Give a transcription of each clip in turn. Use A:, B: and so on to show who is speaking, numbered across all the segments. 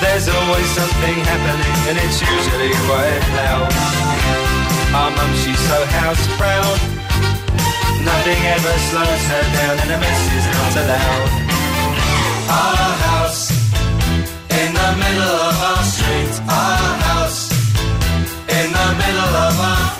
A: There's always something happening, and it's usually quite loud. Our mum, she's so house proud. Nothing ever slows her down, and a mess is not allowed. Our house in the middle of our street. Our house in the middle of our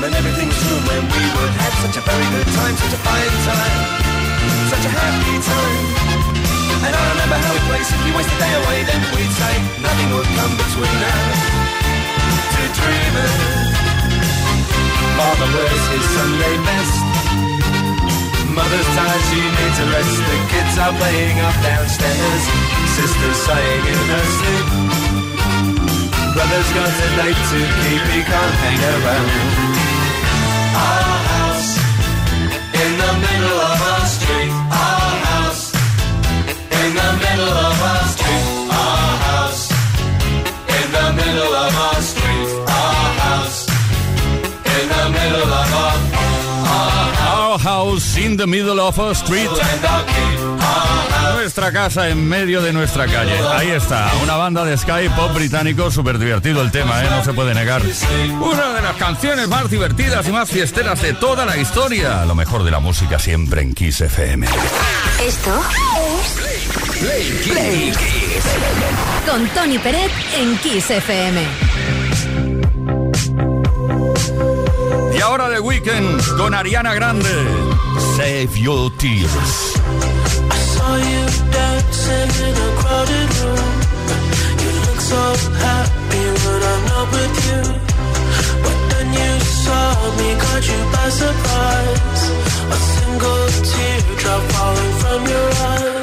B: And everything was new when we would have such a very good time, such a fine time, such a happy time. And I remember how we played, simply waste the day away, then we'd say nothing would come between us. To dreaming. Father wears his Sunday best. Mother's tired, she needs a rest. The kids are playing up downstairs. Sister's sighing in her sleep. Brother's got a date to keep, he can't hang around. Our house in the middle of a street. House in the middle of our street.
C: Nuestra casa en medio de nuestra calle. Ahí está, una banda de sky pop británico, súper divertido el tema, ¿eh? no se puede negar. Una de las canciones más divertidas y más fiesteras de toda la historia. Lo mejor de la música siempre en Kiss FM.
D: Esto es Play, Play, Kiss. Con Tony Peret en Kiss FM.
C: Ahora de Weekend con Ariana Grande. Save your tears.
E: saw you dancing in a crowded room. You look so happy when I'm not with you. But then you saw me, caught you by surprise. A single teardrop falling from your eye.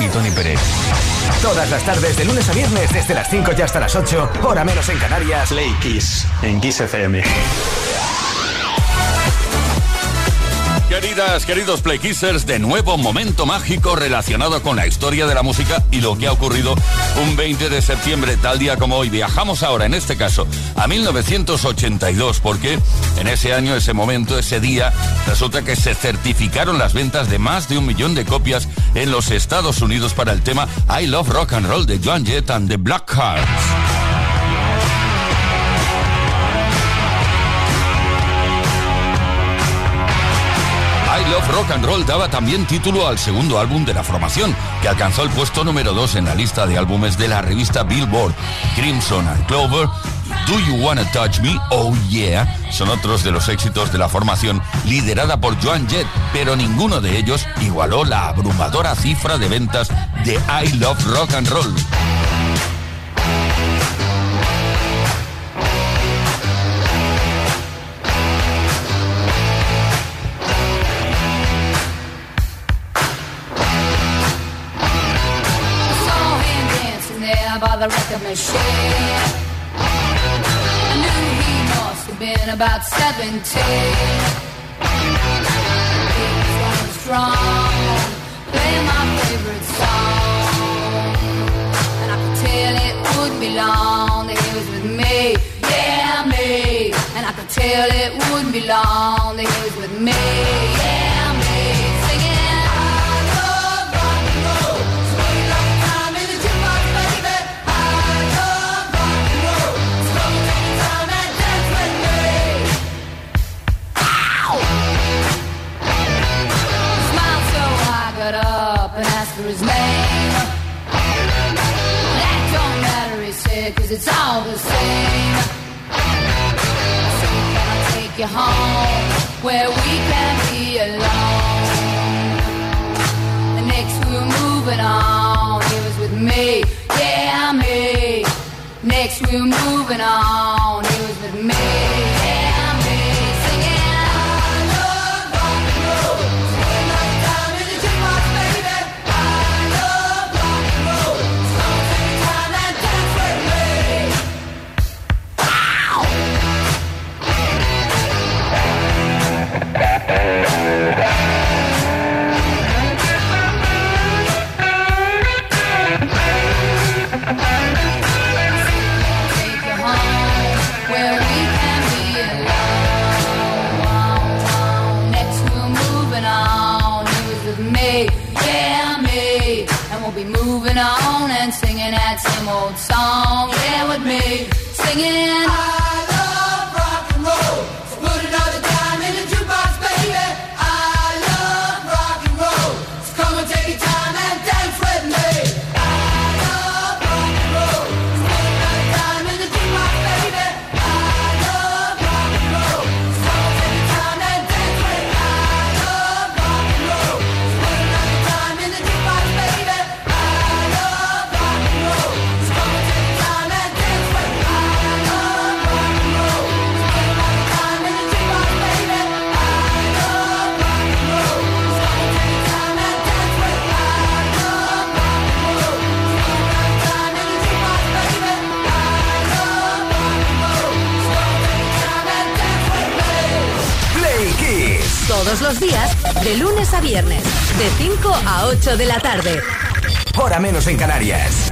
F: Y Tony Pérez. Todas las tardes, de lunes a viernes, desde las 5 y hasta las 8, hora menos en Canarias.
G: Play Kiss, en Kiss FM.
C: Queridos Playkissers, de nuevo momento mágico relacionado con la historia de la música y lo que ha ocurrido un 20 de septiembre, tal día como hoy. Viajamos ahora, en este caso, a 1982, porque en ese año, ese momento, ese día, resulta que se certificaron las ventas de más de un millón de copias en los Estados Unidos para el tema I Love Rock and Roll de Joan Jett and the Blackhearts. Love Rock and Roll daba también título al segundo álbum de la formación, que alcanzó el puesto número 2 en la lista de álbumes de la revista Billboard. Crimson and Clover, Do You Wanna Touch Me? Oh Yeah, son otros de los éxitos de la formación liderada por Joan Jett, pero ninguno de ellos igualó la abrumadora cifra de ventas de I Love Rock and Roll.
H: The record machine. I knew he must have been about 17. He was going strong, playing my favorite song. And I could tell it wouldn't be long that he was with me, yeah, me. And I could tell it wouldn't be long that he was with me, cause it's all the same. So can I take you home where we can be alone? Next we were moving on, he was with me, yeah, me. Next we were moving on, same old song. Yeah, with me singing.
I: Todos los días, de lunes a viernes, de 5 a 8 de la tarde.
F: Hora menos en Canarias.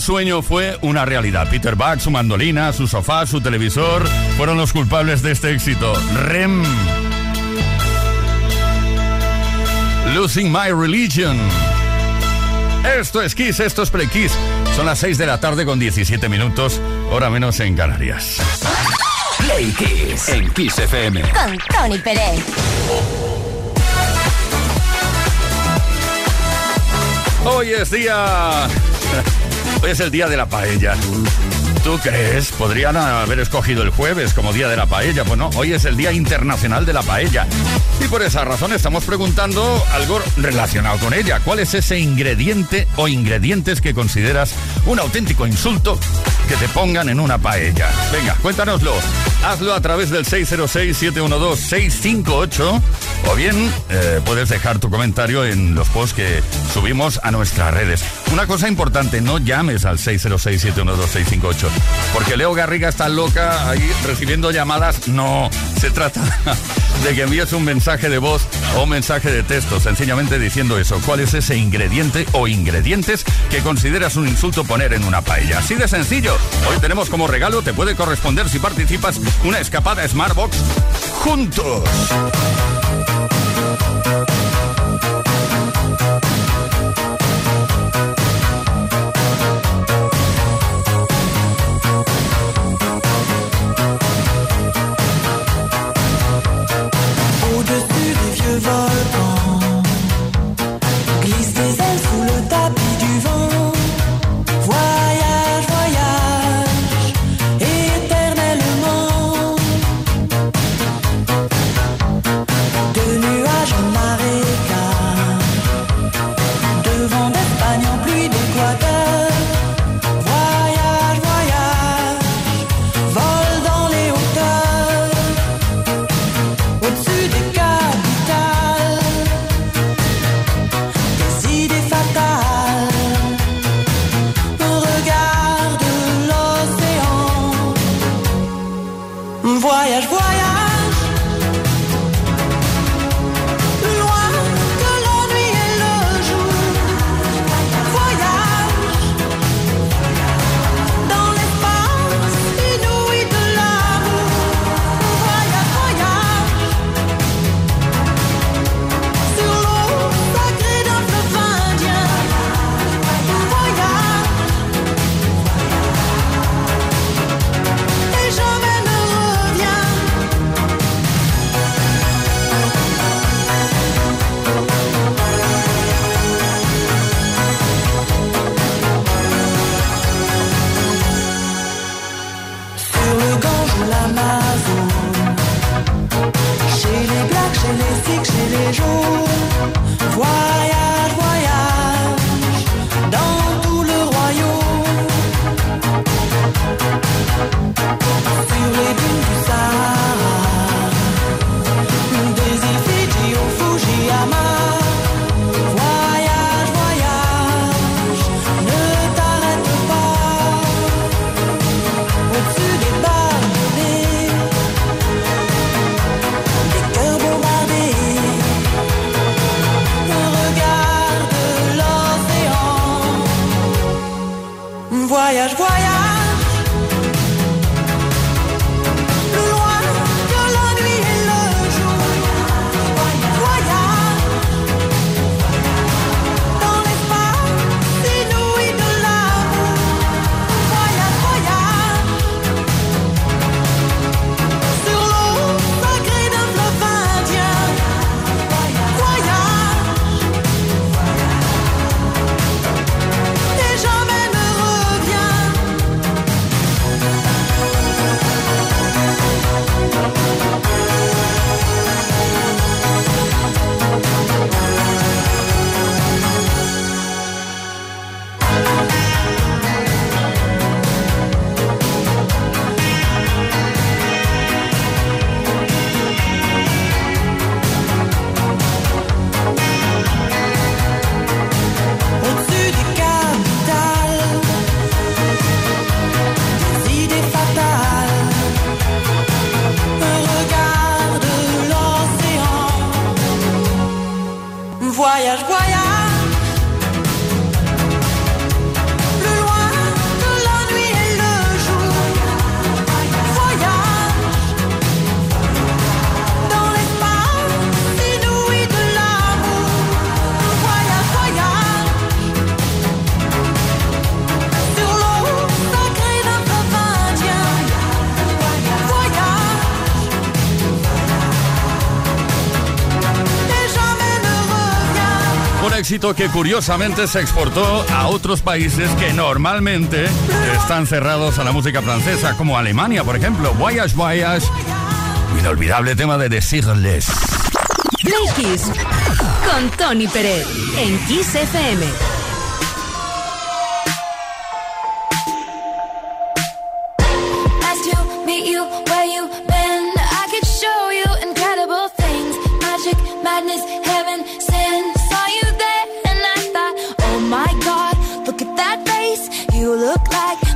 J: Un sueño, fue una realidad. Peter Buck, su mandolina, su sofá, su televisor, fueron los culpables de este éxito. REM. Losing My Religion. Esto es Kiss, esto es Play Kiss. Son las 6 de la tarde con 17 minutos, hora menos en Canarias.
G: Play Kiss en Kiss FM.
K: Con Tony Pérez.
J: Hoy es día. Hoy es el día de la paella. ¿Tú crees? Podrían haber escogido el jueves como día de la paella. Pues no, hoy es el Día Internacional de la Paella. Y por esa razón estamos preguntando algo relacionado con ella. ¿Cuál es ese ingrediente o ingredientes que consideras un auténtico insulto que te pongan en una paella? Venga, cuéntanoslo. Hazlo a través del 606-712-658 o bien eh, puedes dejar tu comentario en los posts que subimos a nuestras redes. Una cosa importante, no llames al 606-712-658 porque Leo Garriga está loca ahí recibiendo llamadas. No, se trata de que envíes un mensaje de voz o un mensaje de texto, sencillamente diciendo eso. ¿Cuál es ese ingrediente o ingredientes que consideras un insulto poner en una paella? Así de sencillo. Hoy tenemos como regalo, te puede corresponder si participas, una escapada Smartbox juntos.
C: Que curiosamente se exportó a otros países que normalmente están cerrados a la música francesa, como Alemania, por ejemplo. Voyage, voyage. Inolvidable tema de decirles.
I: Play Kiss con Tony Pérez en Kiss FM.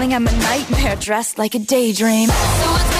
L: I'm a nightmare dressed like a daydream. So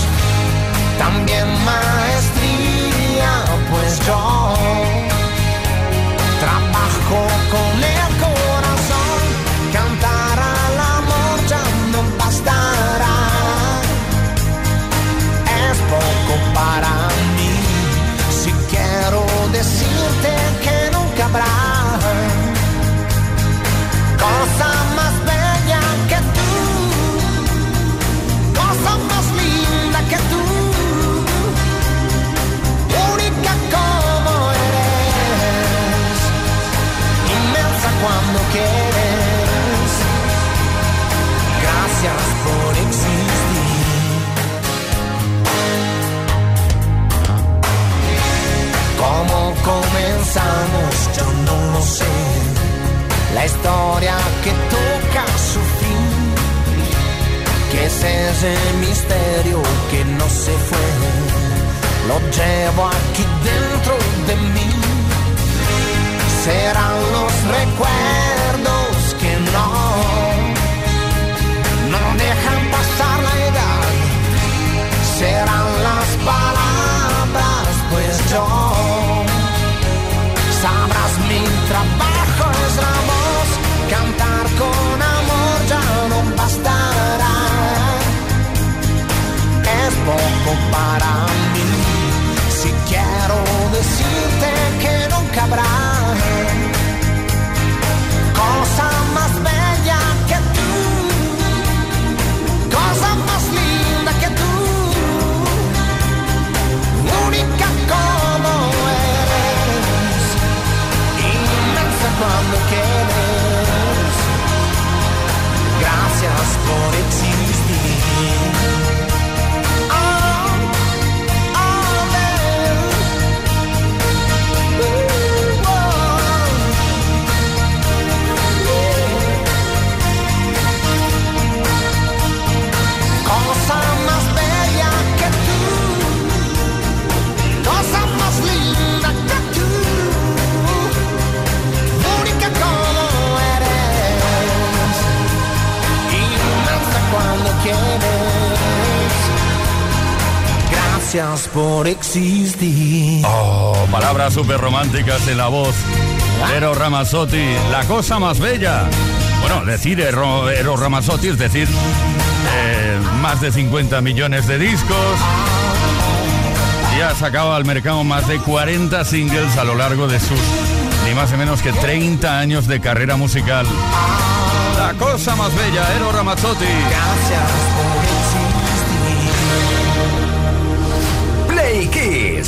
M: También maestría, pues yo por existir. Oh,
C: palabras súper románticas en la voz. Ero Ramazzotti, la cosa más bella. Bueno, decir Ero, Ero Ramazzotti es decir eh, más de 50 millones de discos. Y ha sacado al mercado más de 40 singles a lo largo de sus ni más ni menos que 30 años de carrera musical. La cosa más bella, Ero Ramazzotti.
M: Gracias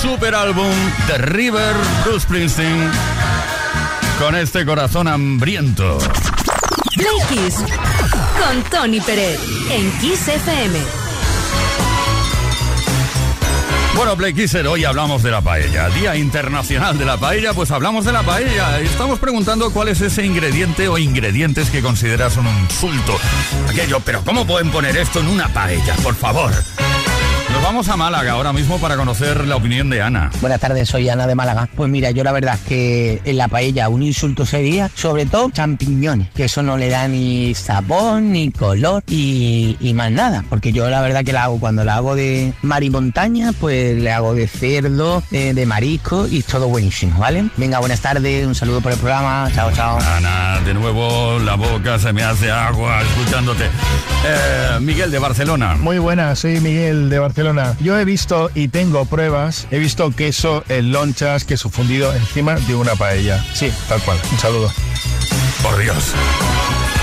C: Super álbum The River, Bruce Springsteen, con este corazón hambriento.
I: Play con Tony Pérez en Kiss FM.
C: Bueno, Play Kisser, hoy hablamos de la paella. Día Internacional de la Paella, pues hablamos de la paella. Estamos preguntando cuál es ese ingrediente o ingredientes que consideras un insulto. Aquello, pero ¿cómo pueden poner esto en una paella? Por favor. Nos vamos a Málaga ahora mismo para conocer la opinión de Ana.
N: Buenas tardes, soy Ana de Málaga. Pues mira, yo la verdad es que en la paella un insulto sería sobre todo champiñones, que eso no le da ni sabor, ni color y, más nada. Porque yo la verdad que la hago cuando la hago de mar y montaña, pues le hago de cerdo, eh, de, marisco y todo buenísimo, ¿vale? Venga, buenas tardes, un saludo por el programa, chao, chao.
C: Ana, de nuevo la boca se me hace agua escuchándote. Eh, Miguel de Barcelona.
O: Muy buena, soy Miguel de Barcelona yo he visto y tengo pruebas, he visto queso en lonchas, queso fundido encima de una paella. Sí, tal cual. Un saludo.
C: Por Dios.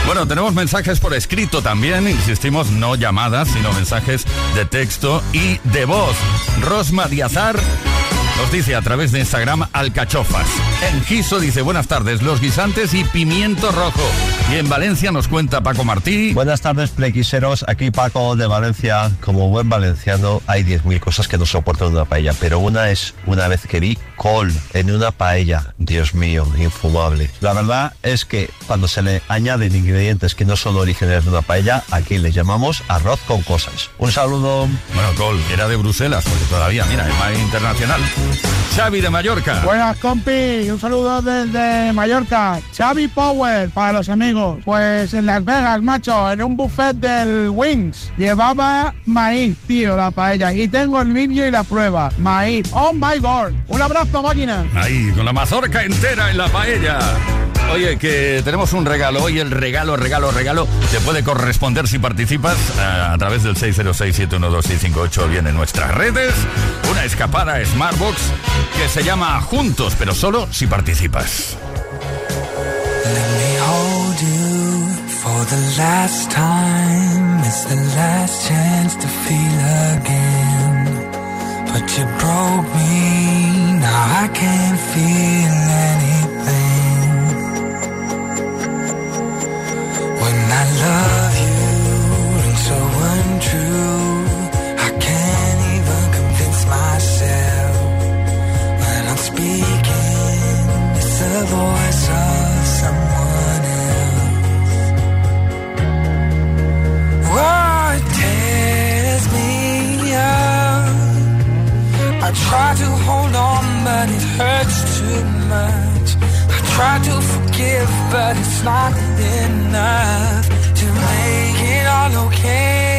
C: Bueno, tenemos mensajes por escrito también, insistimos, no llamadas, sino mensajes de texto y de voz. Rosma Diazar nos dice a través de Instagram Alcachofas. En Giso dice buenas tardes, los guisantes y pimiento rojo. Y en Valencia nos cuenta Paco Martí.
P: Buenas tardes, plequiseros. Aquí Paco de Valencia. Como buen valenciano, hay 10.000 cosas que no soporto en una paella, pero una es una vez que vi col en una paella. Dios mío, infumable. La verdad es que cuando se le añaden ingredientes que no son originales de una paella, aquí le llamamos arroz con cosas. Un saludo.
C: Bueno, col era de Bruselas, porque todavía, mira, es más internacional. Xavi de Mallorca.
Q: Buenas, compi. Un saludo desde Mallorca. Xavi Power para los amigos. Pues en Las Vegas, macho, en un buffet del Wings. Llevaba maíz, tío, la paella. Y tengo el vídeo y la prueba. Maíz. Oh my god. Un abrazo, máquina.
C: Ahí, con la mazorca entera en la paella. Oye, que tenemos un regalo. Hoy el regalo, regalo, regalo te puede corresponder si participas eh, a, través del 606-712-658 bien en nuestras redes. Una escapada Smartbox que se llama Juntos, pero solo si participas. You feel again. But you broke me, now I can't feel anything. I love you and so untrue. But it's not enough to make it all okay.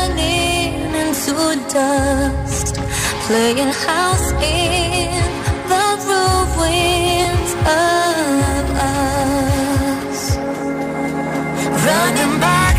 L: Turning into dust, playing house in the ruins of us.
R: Running back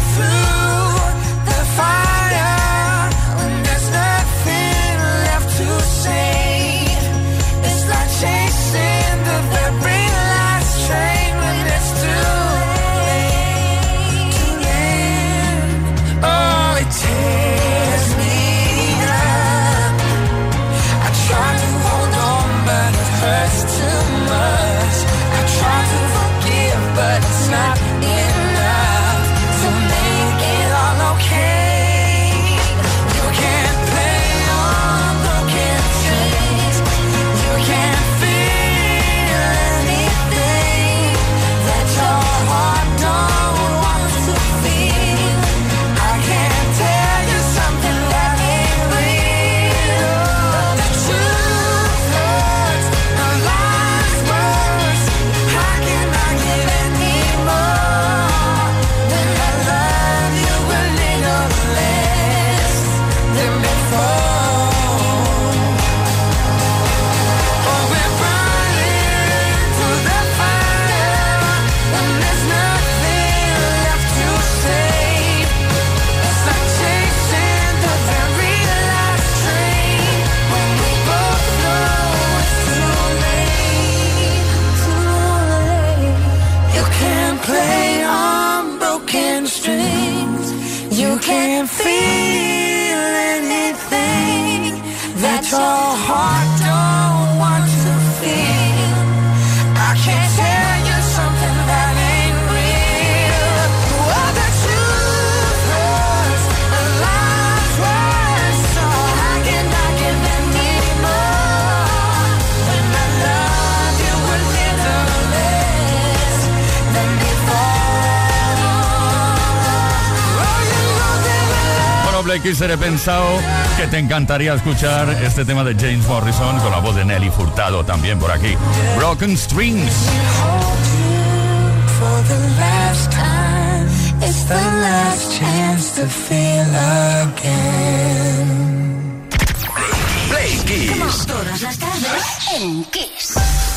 R: can't feel anything That's
C: all. He pensado que te encantaría escuchar este tema de James Morrison con la voz de Nelly Furtado también por aquí. Broken Strings.
I: Play Kiss. Todas las tardes en Kiss.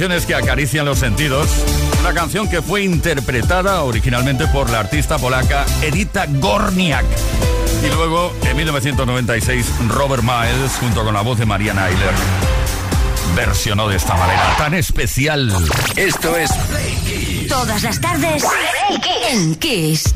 C: Canciones que acarician los sentidos. Una canción que fue interpretada originalmente por la artista polaca Edita Gorniak. Y luego, en 1996, Robert Miles, junto con la voz de Mariana Eiler, versionó de esta manera tan especial.
I: Esto es Todas las tardes en Kiss.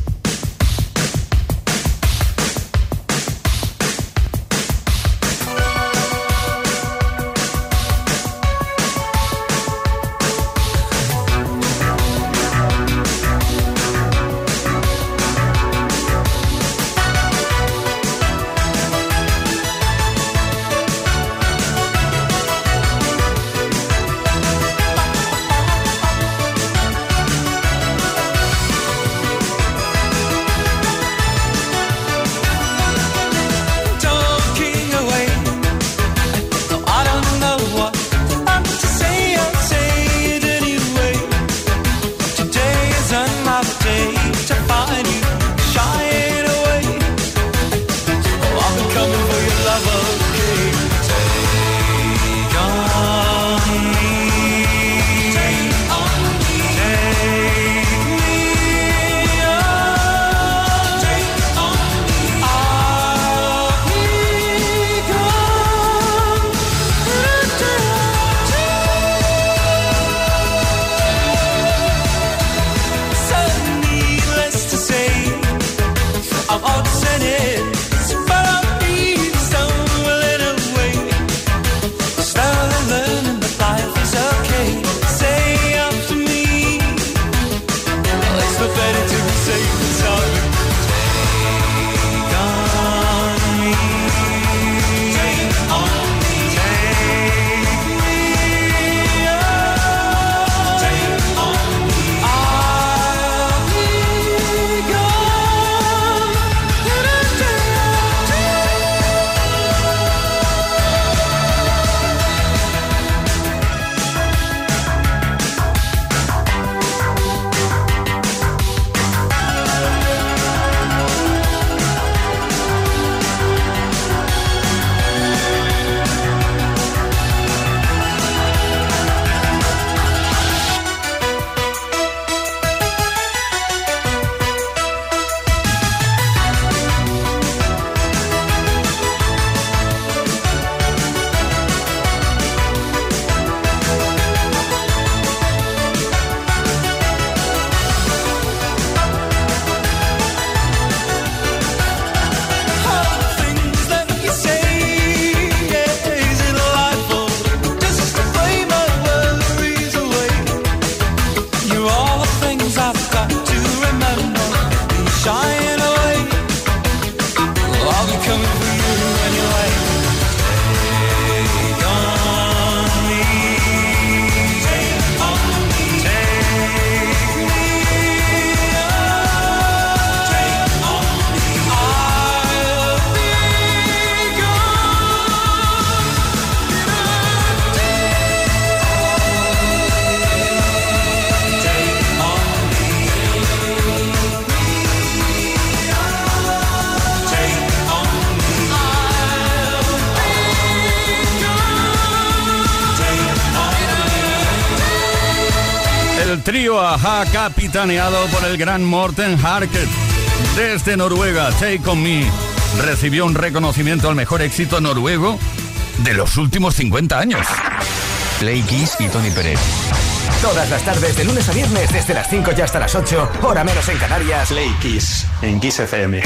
C: Trío Aja capitaneado por el gran Morten Harket. Desde Noruega, Take On Me recibió un reconocimiento al mejor éxito noruego de los últimos 50 años.
G: Play Kiss y Tony Pérez. Todas las tardes, de lunes a viernes, desde las 5 y hasta las 8, hora menos en Canarias.
L: Play Kiss en Kiss FM.